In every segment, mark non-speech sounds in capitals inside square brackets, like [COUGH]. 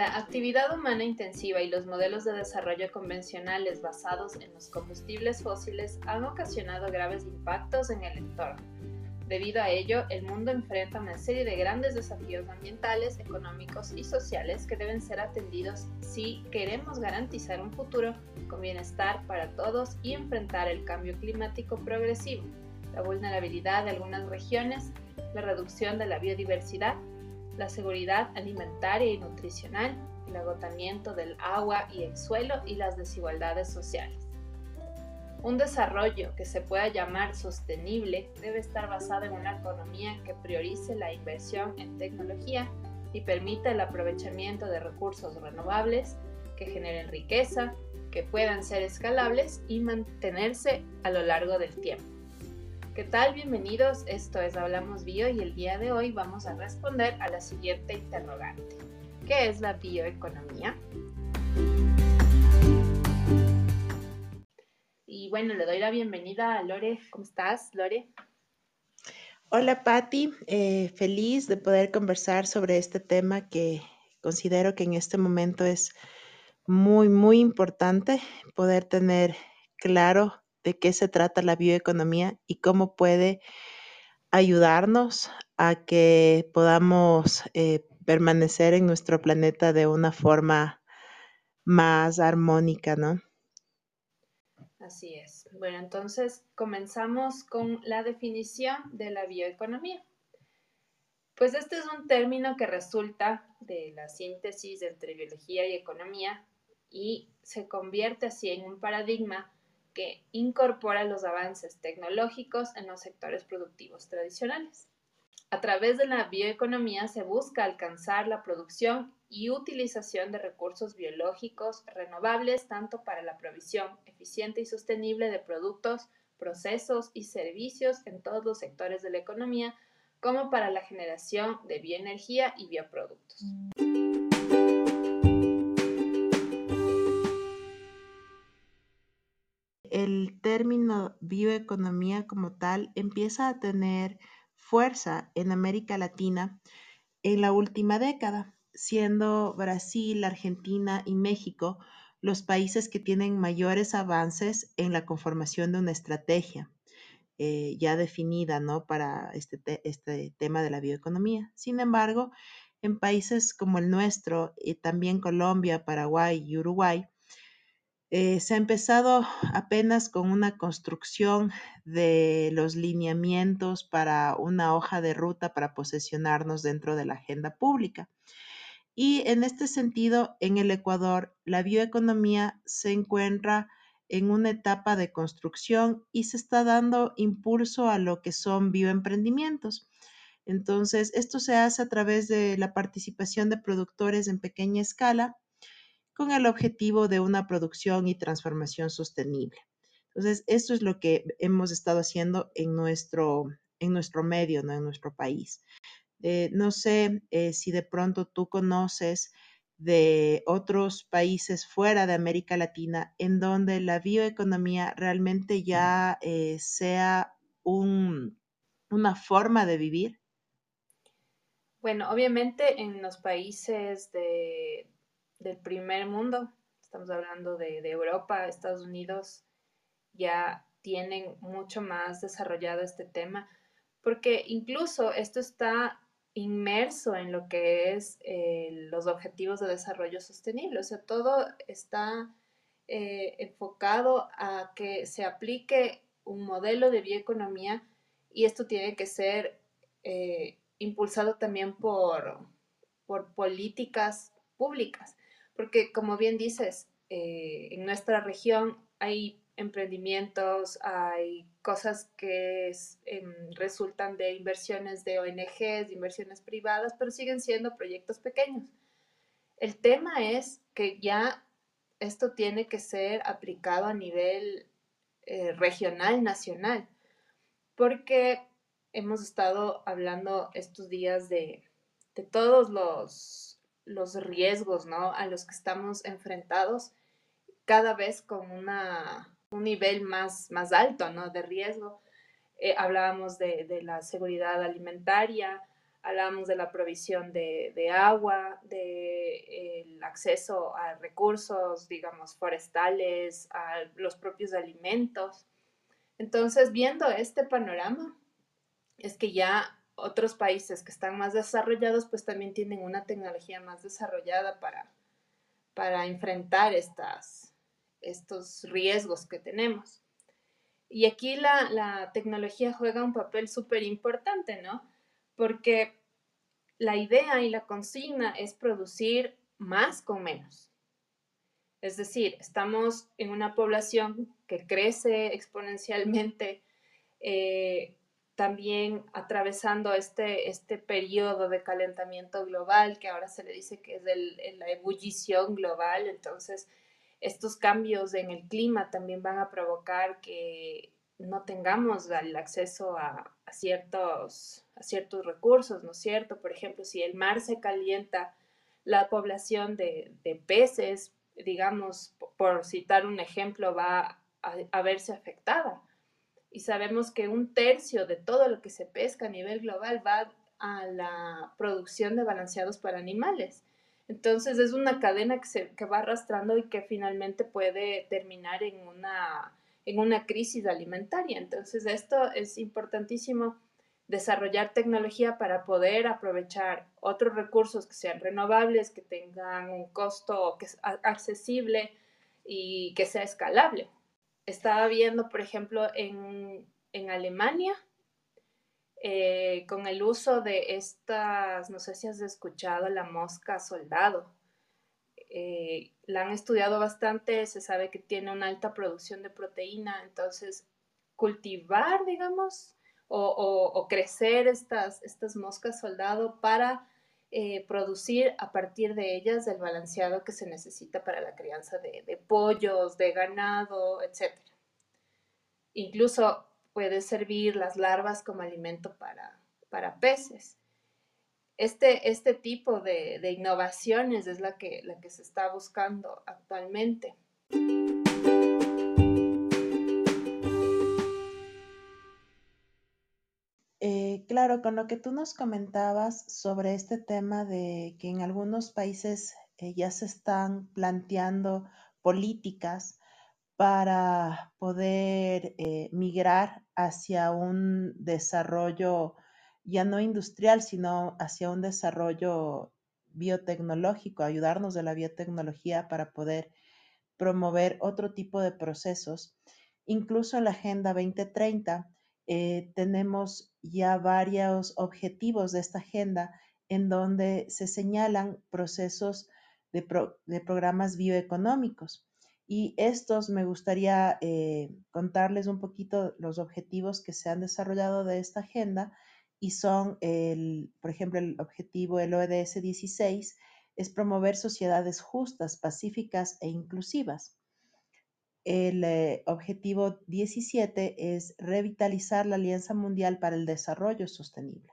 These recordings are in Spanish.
La actividad humana intensiva y los modelos de desarrollo convencionales basados en los combustibles fósiles han ocasionado graves impactos en el entorno. Debido a ello, el mundo enfrenta una serie de grandes desafíos ambientales, económicos y sociales que deben ser atendidos si queremos garantizar un futuro con bienestar para todos y enfrentar el cambio climático progresivo, la vulnerabilidad de algunas regiones, la reducción de la biodiversidad la seguridad alimentaria y nutricional, el agotamiento del agua y el suelo y las desigualdades sociales. Un desarrollo que se pueda llamar sostenible debe estar basado en una economía que priorice la inversión en tecnología y permita el aprovechamiento de recursos renovables que generen riqueza, que puedan ser escalables y mantenerse a lo largo del tiempo. ¿Qué tal? Bienvenidos, esto es Hablamos Bio y el día de hoy vamos a responder a la siguiente interrogante. ¿Qué es la bioeconomía? Y bueno, le doy la bienvenida a Lore. ¿Cómo estás, Lore? Hola, Patti. Eh, feliz de poder conversar sobre este tema que considero que en este momento es muy, muy importante poder tener claro de qué se trata la bioeconomía y cómo puede ayudarnos a que podamos eh, permanecer en nuestro planeta de una forma más armónica, ¿no? Así es. Bueno, entonces comenzamos con la definición de la bioeconomía. Pues este es un término que resulta de la síntesis entre biología y economía y se convierte así en un paradigma que incorpora los avances tecnológicos en los sectores productivos tradicionales. A través de la bioeconomía se busca alcanzar la producción y utilización de recursos biológicos renovables tanto para la provisión eficiente y sostenible de productos, procesos y servicios en todos los sectores de la economía, como para la generación de bioenergía y bioproductos. El término bioeconomía como tal empieza a tener fuerza en América Latina en la última década, siendo Brasil, Argentina y México los países que tienen mayores avances en la conformación de una estrategia eh, ya definida ¿no? para este, este tema de la bioeconomía. Sin embargo, en países como el nuestro, y también Colombia, Paraguay y Uruguay, eh, se ha empezado apenas con una construcción de los lineamientos para una hoja de ruta para posesionarnos dentro de la agenda pública. Y en este sentido, en el Ecuador, la bioeconomía se encuentra en una etapa de construcción y se está dando impulso a lo que son bioemprendimientos. Entonces, esto se hace a través de la participación de productores en pequeña escala con el objetivo de una producción y transformación sostenible. Entonces, esto es lo que hemos estado haciendo en nuestro, en nuestro medio, ¿no? en nuestro país. Eh, no sé eh, si de pronto tú conoces de otros países fuera de América Latina en donde la bioeconomía realmente ya eh, sea un, una forma de vivir. Bueno, obviamente en los países de, del primer mundo, estamos hablando de, Europa, Estados Unidos, ya tienen mucho más desarrollado este tema, porque incluso esto está inmerso en lo que es eh, los objetivos de desarrollo sostenible, o sea, todo está eh, enfocado a que se aplique un modelo de bioeconomía y esto tiene que ser eh, impulsado también por, por políticas públicas porque como bien dices, eh, en nuestra región hay emprendimientos, hay cosas que em, resultan de inversiones de ONGs, de inversiones privadas, pero siguen siendo proyectos pequeños. El tema es que ya esto tiene que ser aplicado a nivel eh, regional, nacional, porque hemos estado hablando estos días de todos los los riesgos, ¿no? A los que estamos enfrentados cada vez con una, un nivel más, más alto, ¿no? De riesgo. Eh, hablábamos de, la seguridad alimentaria, hablamos de la provisión de, agua, del acceso a recursos, digamos, forestales, a los propios alimentos. Entonces, viendo este panorama, es que ya otros países que están más desarrollados, pues también tienen una tecnología más desarrollada para, para enfrentar estas, estos riesgos que tenemos. Y aquí la, la tecnología juega un papel súper importante, ¿no? Porque la idea y la consigna es producir más con menos. Es decir, estamos en una población que crece exponencialmente, eh, también atravesando este, este periodo de calentamiento global, que ahora se le dice que es la ebullición global. Entonces, estos cambios en el clima también van a provocar que no tengamos el acceso a, ciertos, a ciertos recursos, ¿no es cierto? Por ejemplo, si el mar se calienta, la población de, peces, digamos, por citar un ejemplo, va a, verse afectada. Y sabemos que un tercio de todo lo que se pesca a nivel global va a la producción de balanceados para animales. Entonces es una cadena que, se, que va arrastrando y que finalmente puede terminar en una en una crisis alimentaria. Entonces, esto es importantísimo desarrollar tecnología para poder aprovechar otros recursos que sean renovables, que tengan un costo accesible y que sea escalable. Estaba viendo, por ejemplo, en, Alemania, eh, con el uso de estas, no sé si has escuchado, la mosca soldado. Eh, la han estudiado bastante, se sabe que tiene una alta producción de proteína, entonces cultivar, digamos, o, crecer estas, estas moscas soldado para eh, producir a partir de ellas el balanceado que se necesita para la crianza de, pollos, de ganado, etc. Incluso puede servir las larvas como alimento para, para peces este, este tipo de, innovaciones es la que, la que se está buscando actualmente. Claro, con lo que tú nos comentabas sobre este tema de que en algunos países eh, ya se están planteando políticas para poder eh, migrar hacia un desarrollo ya no industrial, sino hacia un desarrollo biotecnológico, ayudarnos de la biotecnología para poder promover otro tipo de procesos. Incluso en la Agenda 2030 eh, tenemos ya varios objetivos de esta agenda en donde se señalan procesos de, programas bioeconómicos. Y estos me gustaría eh, contarles un poquito los objetivos que se han desarrollado de esta agenda y son, el, por ejemplo, el objetivo del ODS 16 es promover sociedades justas, pacíficas e inclusivas. El eh, objetivo 17 es revitalizar la Alianza Mundial para el Desarrollo Sostenible.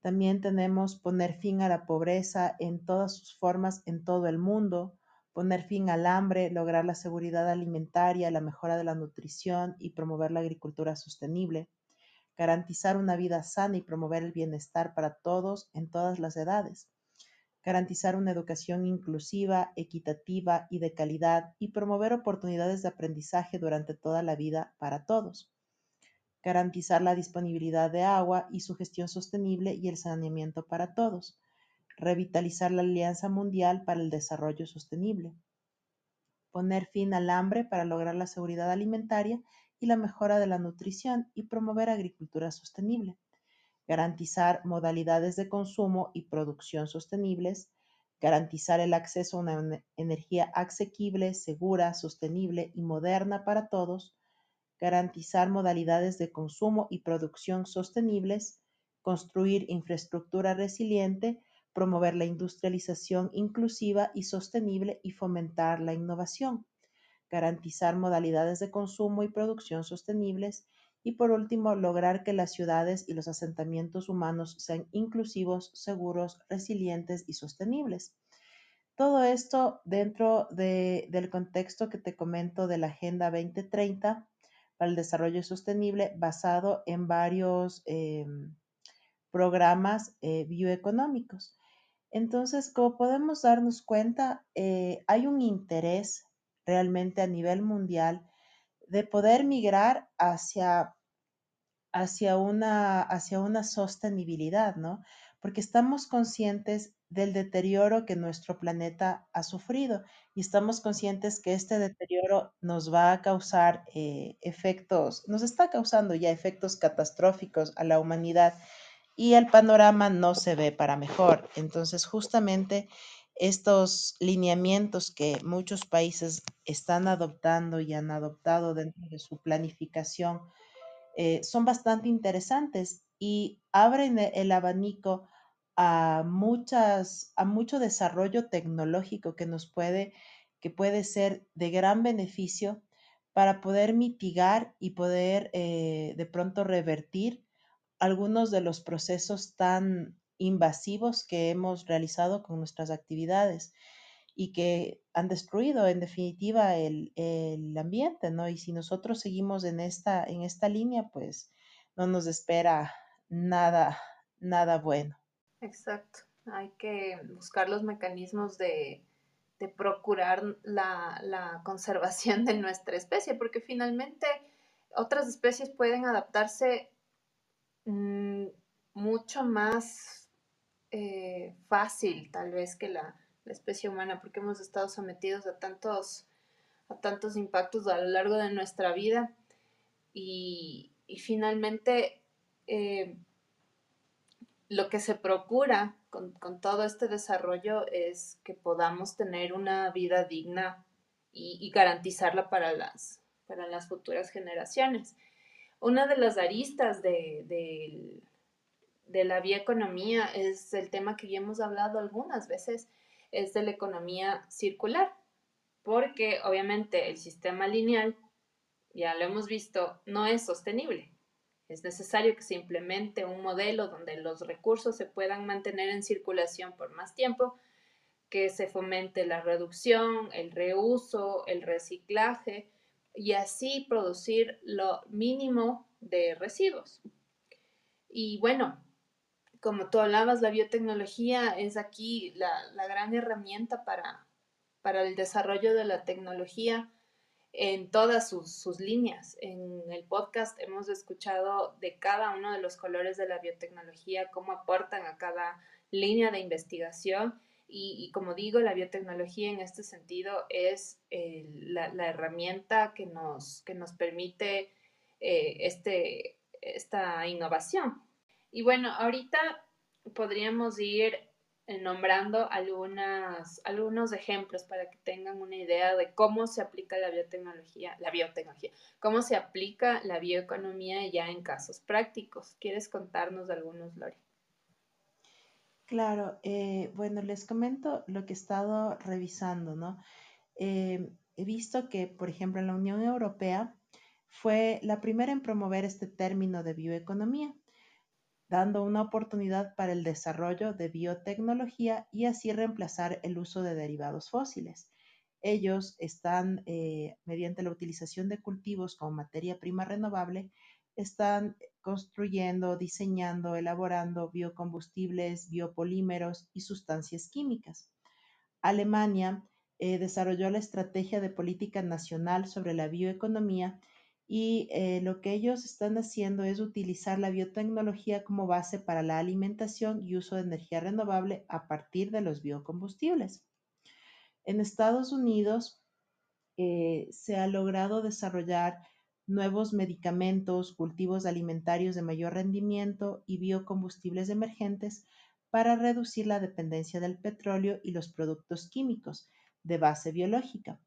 También tenemos poner fin a la pobreza en todas sus formas en todo el mundo, poner fin al hambre, lograr la seguridad alimentaria, la mejora de la nutrición y promover la agricultura sostenible garantizar una vida sana y promover el bienestar para todos en todas las edades, garantizar una educación inclusiva, equitativa y de calidad y promover oportunidades de aprendizaje durante toda la vida para todos, garantizar la disponibilidad de agua y su gestión sostenible y el saneamiento para todos, revitalizar la Alianza Mundial para el Desarrollo Sostenible, poner fin al hambre para lograr la seguridad alimentaria y la mejora de la nutrición y promover agricultura sostenible, garantizar modalidades de consumo y producción sostenibles, garantizar el acceso a una energía asequible, segura, sostenible y moderna para todos, garantizar modalidades de consumo y producción sostenibles, construir infraestructura resiliente, promover la industrialización inclusiva y sostenible y fomentar la innovación garantizar modalidades de consumo y producción sostenibles y por último, lograr que las ciudades y los asentamientos humanos sean inclusivos, seguros, resilientes y sostenibles. Todo esto dentro del contexto que te comento de la Agenda 2030 para el Desarrollo Sostenible basado en varios, em, programas eh, bioeconómicos. Entonces, como podemos darnos cuenta, eh, hay un interés realmente a nivel mundial de poder migrar hacia, hacia, una, hacia una sostenibilidad, ¿no? Porque estamos conscientes del deterioro que nuestro planeta ha sufrido y estamos conscientes que este deterioro nos va a causar eh, efectos, nos está causando ya efectos catastróficos a la humanidad y el panorama no se ve para mejor. Entonces, justamente estos lineamientos que muchos países están adoptando y han adoptado dentro de su planificación eh, son bastante interesantes y abren e-, el abanico a, muchas, a mucho desarrollo tecnológico que nos puede, que puede ser de gran beneficio para poder mitigar y poder eh, de pronto revertir algunos de los procesos tan invasivos que hemos realizado con nuestras actividades y que han destruido en definitiva el, ambiente, ¿no? Y si nosotros seguimos en esta, en esta línea, pues no nos espera nada, nada bueno. Exacto. Hay que buscar los mecanismos de, procurar la, la, conservación de nuestra especie, porque finalmente otras especies pueden adaptarse Mm, mucho más eh, fácil tal vez que la, especie humana, porque hemos estado sometidos a tantos, a tantos impactos a lo largo de nuestra vida. Y, finalmente eh, lo que se procura con, todo este desarrollo es que podamos tener una vida digna y, garantizarla para las, para las futuras generaciones. Una de las aristas de, la bioeconomía es el tema que ya hemos hablado algunas veces, es de la economía circular, porque obviamente el sistema lineal, ya lo hemos visto, no es sostenible. Es necesario que se implemente un modelo donde los recursos se puedan mantener en circulación por más tiempo, que se fomente la reducción, el reuso, el reciclaje, y así producir lo mínimo de residuos. Y bueno, como tú hablabas, la biotecnología es aquí la, gran herramienta para, para, el desarrollo de la tecnología en todas sus, sus, líneas. En el podcast hemos escuchado de cada uno de los colores de la biotecnología, cómo aportan a cada línea de investigación y, como digo, la biotecnología en este sentido es eh, la, herramienta que nos, que nos permite eh, este, esta innovación. Y bueno, ahorita podríamos ir eh, nombrando algunas, algunos ejemplos para que tengan una idea de cómo se aplica la biotecnología, la biotecnología, cómo se aplica la bioeconomía ya en casos prácticos. ¿Quieres contarnos algunos, Lori? Claro, eh, bueno, les comento lo que he estado revisando, ¿no? Eh, he visto que, por ejemplo, en la Unión Europea fue la primera en promover este término de bioeconomía, dando una oportunidad para el desarrollo de biotecnología y así reemplazar el uso de derivados fósiles. Ellos están, eh, mediante la utilización de cultivos como materia prima renovable, están construyendo, diseñando, elaborando biocombustibles, biopolímeros y sustancias químicas. Alemania eh, desarrolló la estrategia de política nacional sobre la bioeconomía y eh, lo que ellos están haciendo es utilizar la biotecnología como base para la alimentación y uso de energía renovable a partir de los biocombustibles. En Estados Unidos eh, se ha logrado desarrollar nuevos medicamentos, cultivos alimentarios de mayor rendimiento y biocombustibles emergentes para reducir la dependencia del petróleo y los productos químicos de base biológica.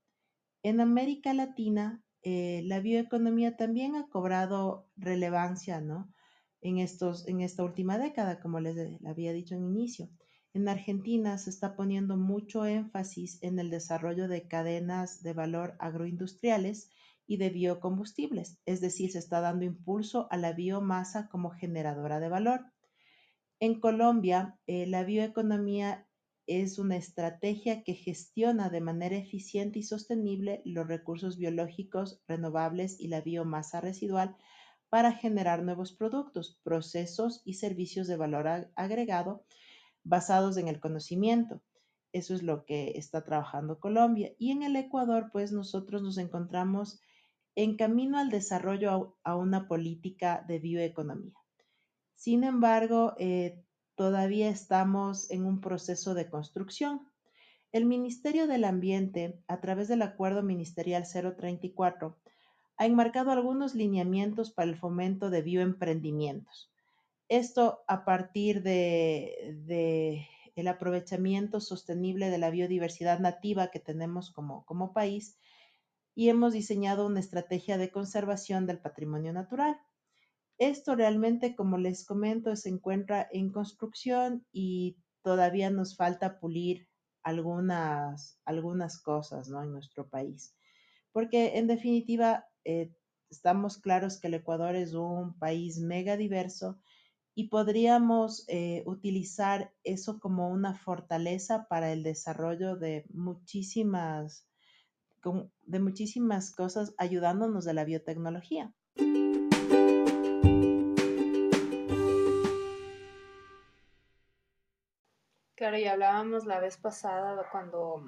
En América Latina, eh, la bioeconomía también ha cobrado relevancia ¿no? en, estos, en esta última década, como les había dicho en inicio. En Argentina se está poniendo mucho énfasis en el desarrollo de cadenas de valor agroindustriales y de biocombustibles, es decir, se está dando impulso a la biomasa como generadora de valor. En Colombia, eh, la bioeconomía es una estrategia que gestiona de manera eficiente y sostenible los recursos biológicos renovables y la biomasa residual para generar nuevos productos, procesos y servicios de valor agregado basados en el conocimiento. Eso es lo que está trabajando Colombia. Y en el Ecuador, pues nosotros nos encontramos en camino al desarrollo a una política de bioeconomía. Sin embargo, eh, todavía estamos en un proceso de construcción. El Ministerio del Ambiente, a través del Acuerdo Ministerial 034, ha enmarcado algunos lineamientos para el fomento de bioemprendimientos. Esto a partir de, el aprovechamiento sostenible de la biodiversidad nativa que tenemos como, como país y hemos diseñado una estrategia de conservación del patrimonio natural. Esto realmente, como les comento, se encuentra en construcción y todavía nos falta pulir algunas, algunas cosas ¿no? en nuestro país. Porque en definitiva, eh, estamos claros que el Ecuador es un país mega diverso y podríamos eh, utilizar eso como una fortaleza para el desarrollo de muchísimas, de muchísimas cosas ayudándonos de la biotecnología. Claro, y hablábamos la vez pasada cuando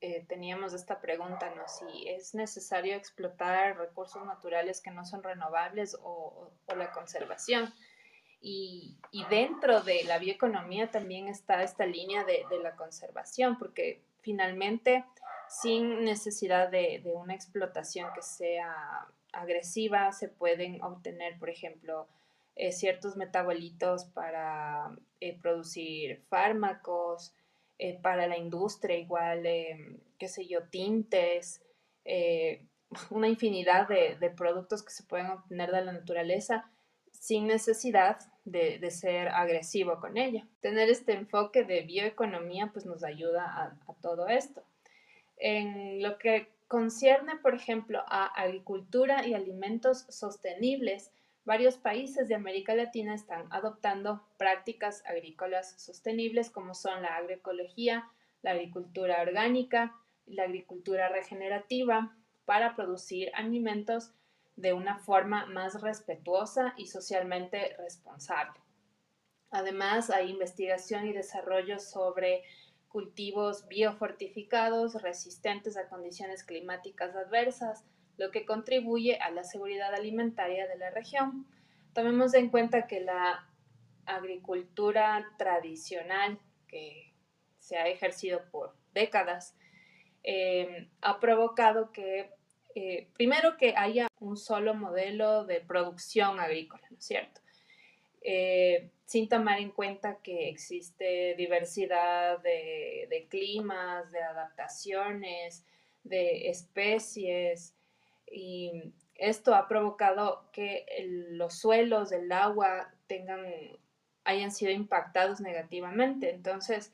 eh, teníamos esta pregunta, ¿no? Si es necesario explotar recursos naturales que no son renovables o, la conservación. Y, dentro de la bioeconomía también está esta línea de, la conservación, porque finalmente, sin necesidad de, de una explotación que sea agresiva, se pueden obtener, por ejemplo, eh, ciertos metabolitos para eh, producir fármacos, eh, para la industria igual, qué sé yo, tintes, [LAUGHS] una infinidad de, de, productos que se pueden obtener de la naturaleza sin necesidad de, de, ser agresivo con ella. Tener este enfoque de bioeconomía pues nos ayuda a, a todo esto. En lo que concierne, por ejemplo, a agricultura y alimentos sostenibles, Varios países de América Latina están adoptando prácticas agrícolas sostenibles como son la agroecología, la agricultura orgánica la agricultura regenerativa para producir alimentos de una forma más respetuosa y socialmente responsable. Además, hay investigación y desarrollo sobre cultivos biofortificados resistentes a condiciones climáticas adversas, lo que contribuye a la seguridad alimentaria de la región. Tomemos en cuenta que la agricultura tradicional que se ha ejercido por décadas eh, ha provocado que, eh, primero, que haya un solo modelo de producción agrícola, ¿no es cierto? Eh, sin tomar en cuenta que existe diversidad de climas, de adaptaciones, de especies, y esto ha provocado que los suelos, el agua tengan, hayan sido impactados negativamente. Entonces,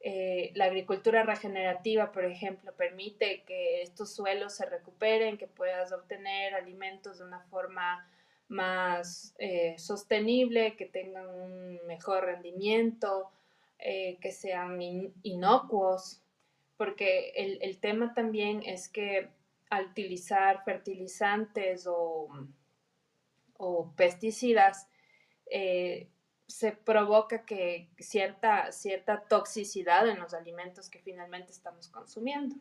eh, la agricultura regenerativa, por ejemplo, permite que estos suelos se recuperen, que puedas obtener alimentos de una forma más eh, sostenible, que tengan un mejor rendimiento, eh, que sean inocuos, porque el tema también es que al utilizar fertilizantes o, pesticidas, eh, se provoca que cierta, cierta toxicidad en los alimentos que finalmente estamos consumiendo.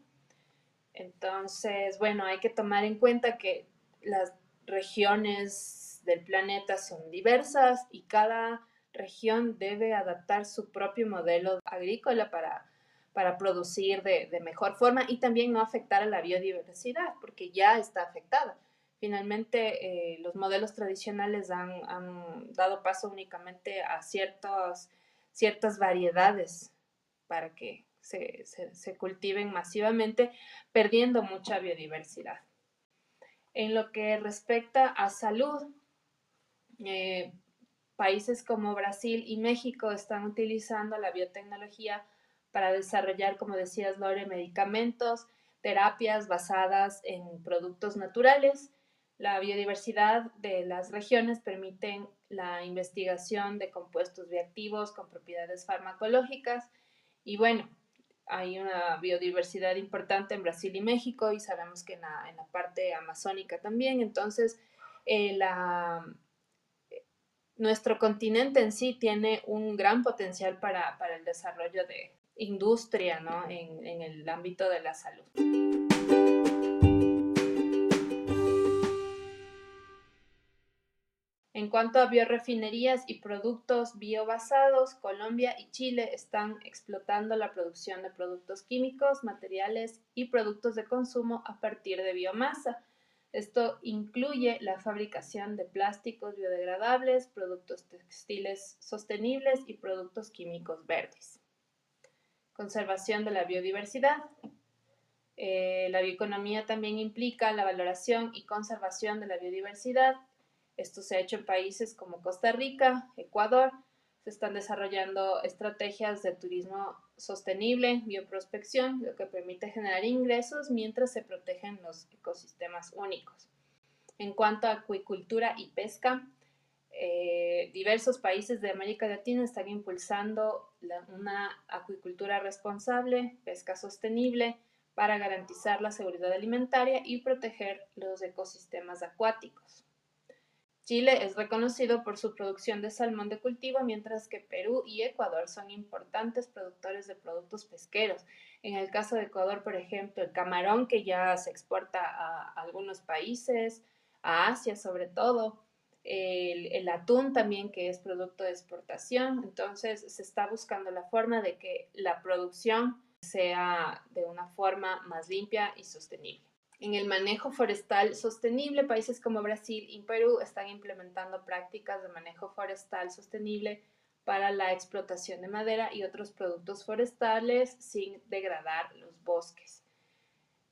Entonces, bueno, hay que tomar en cuenta que las regiones del planeta son diversas y cada región debe adaptar su propio modelo agrícola para para producir de, mejor forma y también no afectar a la biodiversidad, porque ya está afectada. Finalmente, eh, los modelos tradicionales han, dado paso únicamente a ciertos, ciertas variedades para que se, cultiven masivamente, perdiendo mucha biodiversidad. En lo que respecta a salud, eh, países como Brasil y México están utilizando la biotecnología para desarrollar, como decías, Lore, medicamentos, terapias basadas en productos naturales. La biodiversidad de las regiones permiten la investigación de compuestos bioactivos con propiedades farmacológicas y bueno, hay una biodiversidad importante en Brasil y México y sabemos que en la, en la parte amazónica también. Entonces, eh, nuestro continente en sí tiene un gran potencial para, el desarrollo de industria en, en el ámbito de la salud. En cuanto a biorefinerías y productos biobasados, Colombia y Chile están explotando la producción de productos químicos, materiales y productos de consumo a partir de biomasa. Esto incluye la fabricación de plásticos biodegradables, productos textiles sostenibles y productos químicos verdes. Conservación de la biodiversidad. Eh, la bioeconomía también implica la valoración y conservación de la biodiversidad esto se ha hecho en países como Costa Rica, Ecuador. Se están desarrollando estrategias de turismo sostenible, bioprospección, lo que permite generar ingresos mientras se protegen los ecosistemas únicos. En cuanto a acuicultura y pesca, eh, diversos países de América Latina están impulsando una acuicultura responsable, pesca sostenible, para garantizar la seguridad alimentaria y proteger los ecosistemas acuáticos. Chile es reconocido por su producción de salmón de cultivo, mientras que Perú y Ecuador son importantes productores de productos pesqueros. En el caso de Ecuador, por ejemplo, el camarón que ya se exporta a algunos países, a Asia sobre todo, el, atún también que es producto de exportación. Entonces se está buscando la forma de que la producción sea de una forma más limpia y sostenible. En el manejo forestal sostenible, países como Brasil y Perú están implementando prácticas de manejo forestal sostenible para la explotación de madera y otros productos forestales sin degradar los bosques.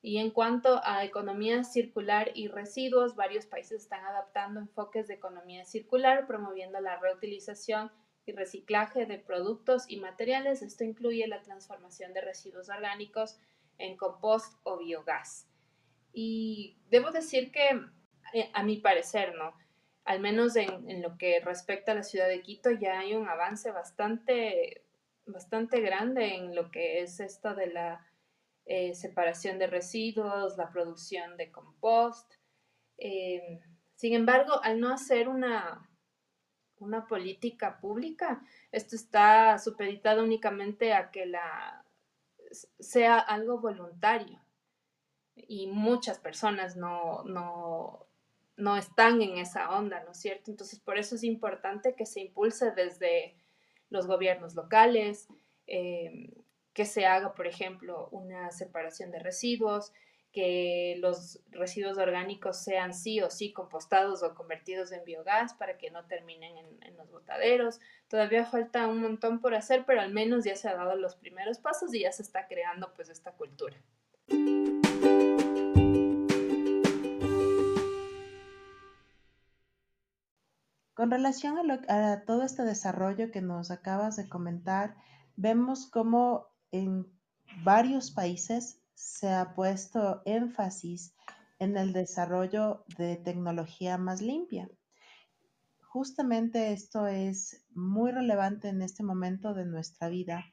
Y en cuanto a economía circular y residuos, varios países están adaptando enfoques de economía circular, promoviendo la reutilización y reciclaje de productos y materiales. Esto incluye la transformación de residuos orgánicos en compost o biogás. Y debo decir que, eh, a mi parecer, ¿no? Al menos en, lo que respecta a la ciudad de Quito, ya hay un avance bastante, bastante grande en lo que es esto de la eh, separación de residuos, la producción de compost. Em, sin embargo, al no hacer una, una política pública, esto está supeditado únicamente a que la, sea algo voluntario y muchas personas no, no, no están en esa onda, ¿no es cierto? Entonces, por eso es importante que se impulse desde los gobiernos locales, eh, que se haga, por ejemplo, una separación de residuos, que los residuos orgánicos sean sí o sí compostados o convertidos en biogás para que no terminen en, en, los botaderos. Todavía falta un montón por hacer, pero al menos ya se han dado los primeros pasos y ya se está creando pues esta cultura. Con relación a, todo este desarrollo que nos acabas de comentar, vemos cómo en varios países se ha puesto énfasis en el desarrollo de tecnología más limpia. Justamente esto es muy relevante en este momento de nuestra vida,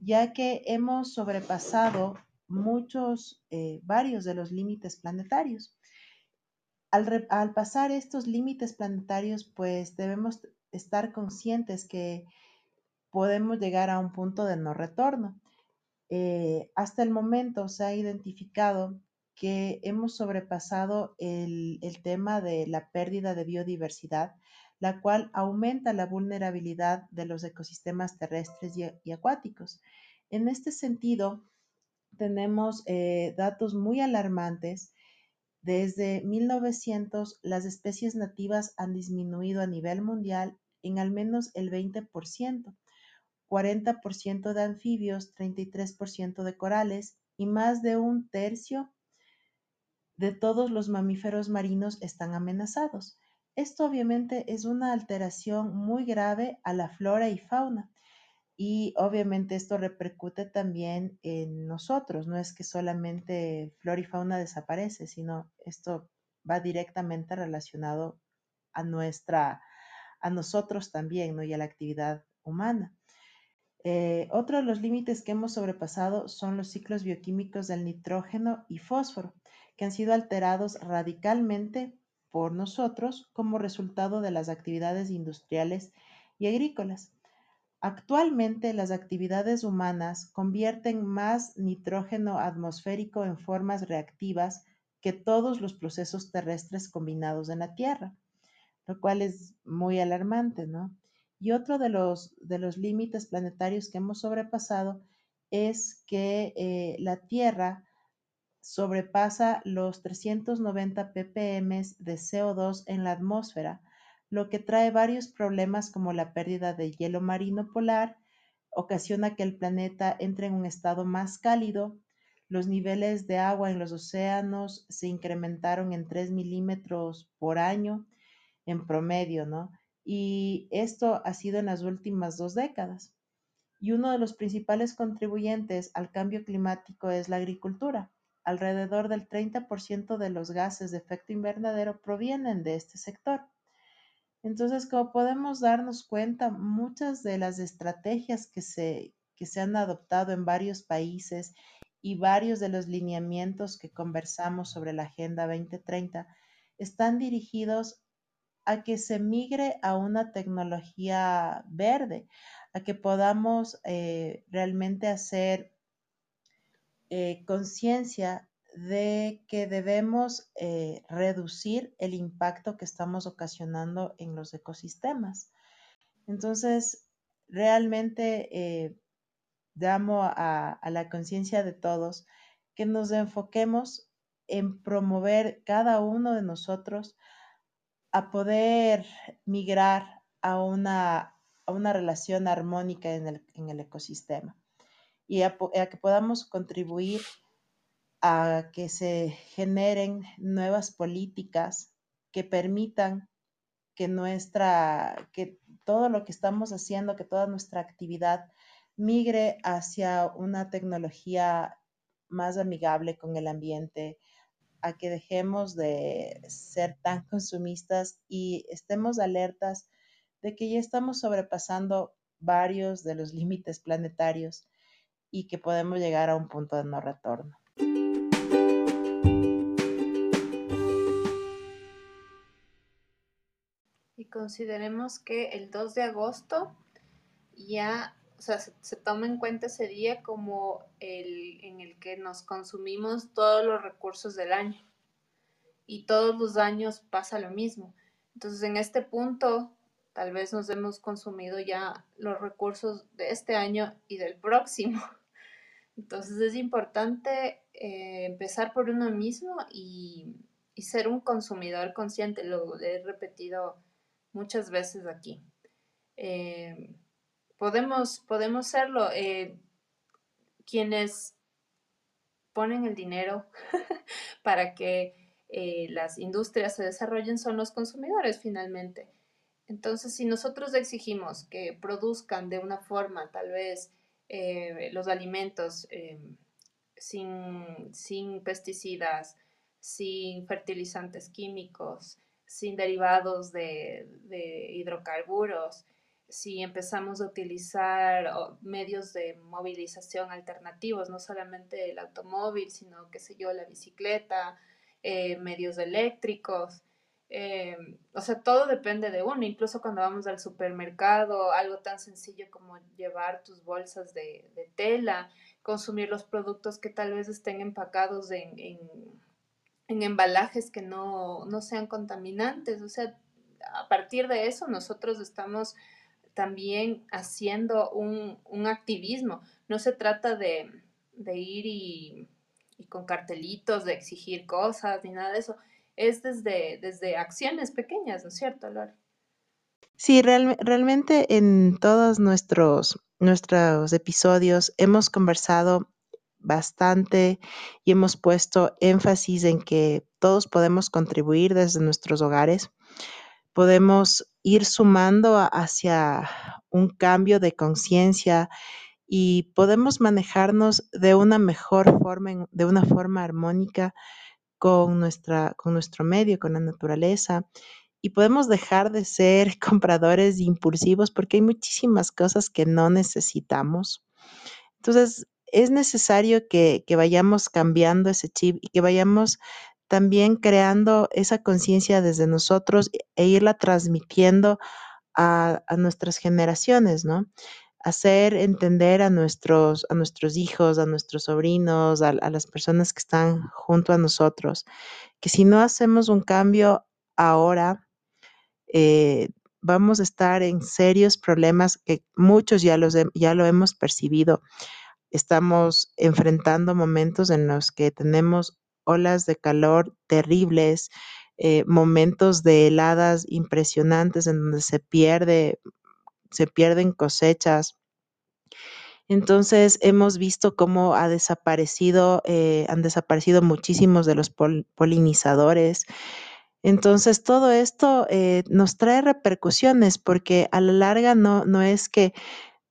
ya que hemos sobrepasado muchos, eh, varios de los límites planetarios. Al, pasar estos límites planetarios, pues debemos estar conscientes que podemos llegar a un punto de no retorno. Eh, hasta el momento se ha identificado que hemos sobrepasado el, tema de la pérdida de biodiversidad, la cual aumenta la vulnerabilidad de los ecosistemas terrestres y, acuáticos. En este sentido, tenemos eh, datos muy alarmantes desde 1900, las especies nativas han disminuido a nivel mundial en al menos el 20%, 40% de anfibios, 33% de corales y más de un tercio de todos los mamíferos marinos están amenazados. Esto obviamente es una alteración muy grave a la flora y fauna y obviamente esto repercute también en nosotros, no es que solamente flora y fauna desaparece, sino esto va directamente relacionado a nuestra, a nosotros también, ¿no? Y a la actividad humana. Eh, otro de los límites que hemos sobrepasado son los ciclos bioquímicos del nitrógeno y fósforo, que han sido alterados radicalmente por nosotros como resultado de las actividades industriales y agrícolas. Actualmente las actividades humanas convierten más nitrógeno atmosférico en formas reactivas que todos los procesos terrestres combinados en la Tierra, lo cual es muy alarmante, ¿no? Y otro de los, de los límites planetarios que hemos sobrepasado es que eh, la Tierra sobrepasa los 390 ppm de CO2 en la atmósfera, lo que trae varios problemas como la pérdida de hielo marino polar, ocasiona que el planeta entre en un estado más cálido, los niveles de agua en los océanos se incrementaron en 3 milímetros por año en promedio, ¿no? Y esto ha sido en las últimas dos décadas. Y uno de los principales contribuyentes al cambio climático es la agricultura. Alrededor del 30% de los gases de efecto invernadero provienen de este sector. Entonces, como podemos darnos cuenta, muchas de las estrategias que se, que se han adoptado en varios países y varios de los lineamientos que conversamos sobre la Agenda 2030 están dirigidos a que se migre a una tecnología verde, a que podamos eh, realmente hacer eh, conciencia de que debemos eh, reducir el impacto que estamos ocasionando en los ecosistemas. Entonces, realmente llamo a, la conciencia de todos que nos enfoquemos en promover cada uno de nosotros a poder migrar a una, a una relación armónica en el, en el ecosistema y a, que podamos contribuir a que se generen nuevas políticas que permitan que nuestra, que todo lo que estamos haciendo, que toda nuestra actividad migre hacia una tecnología más amigable con el ambiente, a que dejemos de ser tan consumistas y estemos alertas de que ya estamos sobrepasando varios de los [LAUGHS] límites planetarios y que podemos llegar a un punto de no retorno. Y consideremos que el 2 de agosto ya, o sea, se, toma en cuenta ese día como el en el que nos consumimos todos los recursos del año. Y todos los años pasa lo mismo. Entonces, en este punto, tal vez nos hemos consumido ya los recursos de este año y del próximo. [LAUGHS] Entonces es importante eh, empezar por uno mismo y, ser un consumidor consciente, lo he repetido muchas veces aquí. Eh, podemos, podemos serlo. Eh, quienes ponen el dinero [LAUGHS] para que las industrias se desarrollen son los consumidores finalmente. Entonces, si nosotros exigimos que produzcan de una forma tal vez eh, los alimentos eh, sin, pesticidas, sin fertilizantes químicos, sin derivados de, hidrocarburos, si empezamos a utilizar medios de movilización alternativos, no solamente el automóvil, sino, qué sé yo, la bicicleta, eh, medios eléctricos, eh, o sea, todo depende de uno, incluso cuando vamos al supermercado, algo tan sencillo como llevar tus bolsas de, tela, consumir los productos que tal vez estén empacados en, en, embalajes que no, sean contaminantes. O sea, a partir de eso nosotros estamos también haciendo un, activismo. No se trata de, ir y, con cartelitos, de exigir cosas, ni nada de eso es desde, desde acciones pequeñas, ¿no es cierto, Lore? Sí, realmente en todos nuestros, nuestros episodios hemos conversado bastante y hemos puesto énfasis en que todos podemos contribuir desde nuestros hogares, podemos ir sumando hacia un cambio de conciencia y podemos manejarnos de una mejor forma, de una forma armónica con, nuestra, con nuestro medio, con la naturaleza. Y podemos dejar de ser [LAUGHS] compradores impulsivos porque hay muchísimas cosas que no necesitamos. Entonces, es necesario que, vayamos cambiando ese chip y que vayamos también creando esa conciencia desde nosotros e irla transmitiendo a, nuestras generaciones, ¿no? Hacer entender a nuestros, a nuestros hijos, a nuestros sobrinos, a, las personas que están junto a nosotros, que si no hacemos un cambio ahora, eh, vamos a estar en serios problemas que muchos ya, los, ya lo hemos percibido. Estamos enfrentando momentos en los que tenemos olas de calor terribles, eh, momentos de heladas impresionantes en donde se pierde, se pierden cosechas. Entonces hemos visto cómo ha desaparecido, eh, han desaparecido muchísimos de los polinizadores. Entonces todo esto eh, nos trae repercusiones porque a la larga no, no es que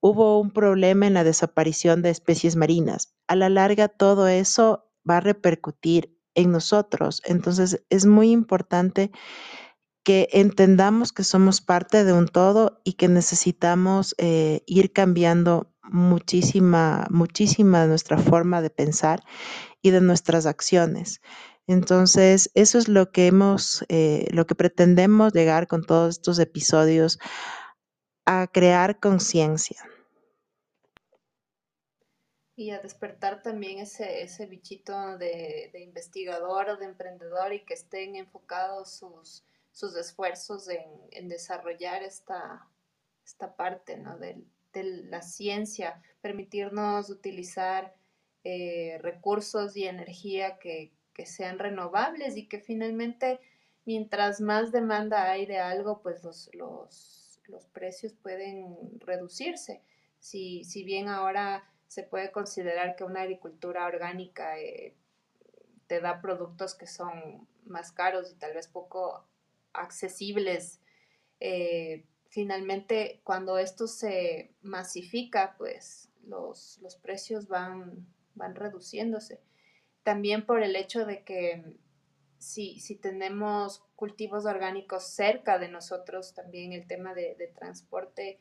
hubo un problema en la desaparición de especies marinas. A la larga todo eso va a repercutir en nosotros. Entonces es muy importante que entendamos que somos parte de un todo y que necesitamos eh, ir cambiando muchísima, muchísima nuestra forma de pensar y de nuestras acciones. Entonces, eso es lo que hemos, eh, lo que pretendemos llegar con todos estos episodios a crear conciencia y a despertar también ese, ese bichito de, investigador o de emprendedor y que estén enfocados sus, sus esfuerzos en, desarrollar esta, esta parte de, la ciencia, permitirnos utilizar eh, recursos y energía que, sean renovables y que finalmente mientras más demanda hay de algo, pues los, los, los precios pueden reducirse. Si, si bien ahora se puede considerar que una agricultura orgánica eh, te da productos que son más caros y tal vez poco accesibles. Eh, finalmente, cuando esto se masifica, pues los, precios van, van reduciéndose. También por el hecho de que si, si, tenemos cultivos orgánicos cerca de nosotros, también el tema de, de transporte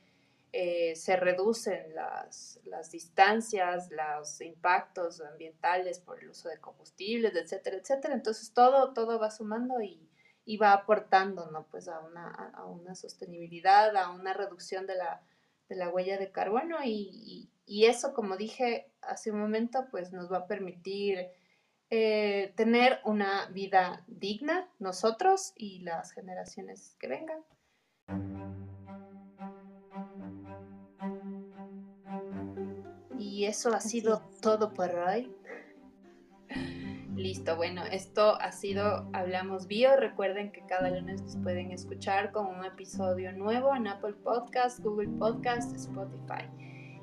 eh, se reducen las, distancias, los impactos ambientales por el uso de combustibles, etcétera, etcétera. Entonces todo, todo va sumando y, va aportando ¿no? pues a, una, sostenibilidad, a una reducción de la, huella de carbono y, eso, como dije hace un momento, pues nos va a permitir eh, tener una vida digna nosotros y las generaciones que vengan. Y eso ha sido todo por hoy. Listo, bueno, esto ha sido Hablamos Bio. Recuerden que cada lunes nos pueden escuchar con un episodio nuevo en Apple Podcast, Google Podcast, Spotify.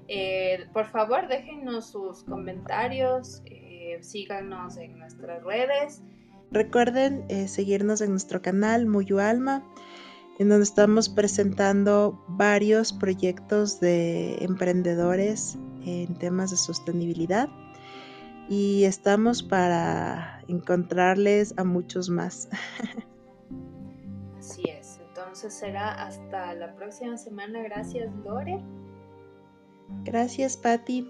Eh, por favor, déjenos sus comentarios, eh, síganos en nuestras redes. Recuerden eh, seguirnos en nuestro canal Muyu Alma, en donde estamos presentando varios proyectos de emprendedores en temas de sostenibilidad y estamos para encontrarles a muchos más. Así es, entonces será hasta la próxima semana. Gracias, Lore. Gracias, Patti.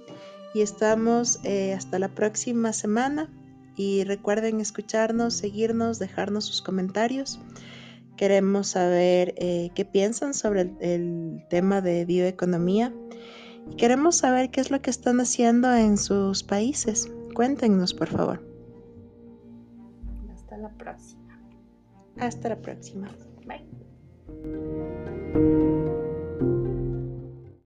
Y estamos eh, hasta la próxima semana. Y recuerden escucharnos, seguirnos, dejarnos sus comentarios. Queremos saber eh, qué piensan sobre el tema de bioeconomía y queremos saber qué es lo que están haciendo en sus países. Cuéntenos, por favor. Hasta la próxima. Hasta la próxima. Bye.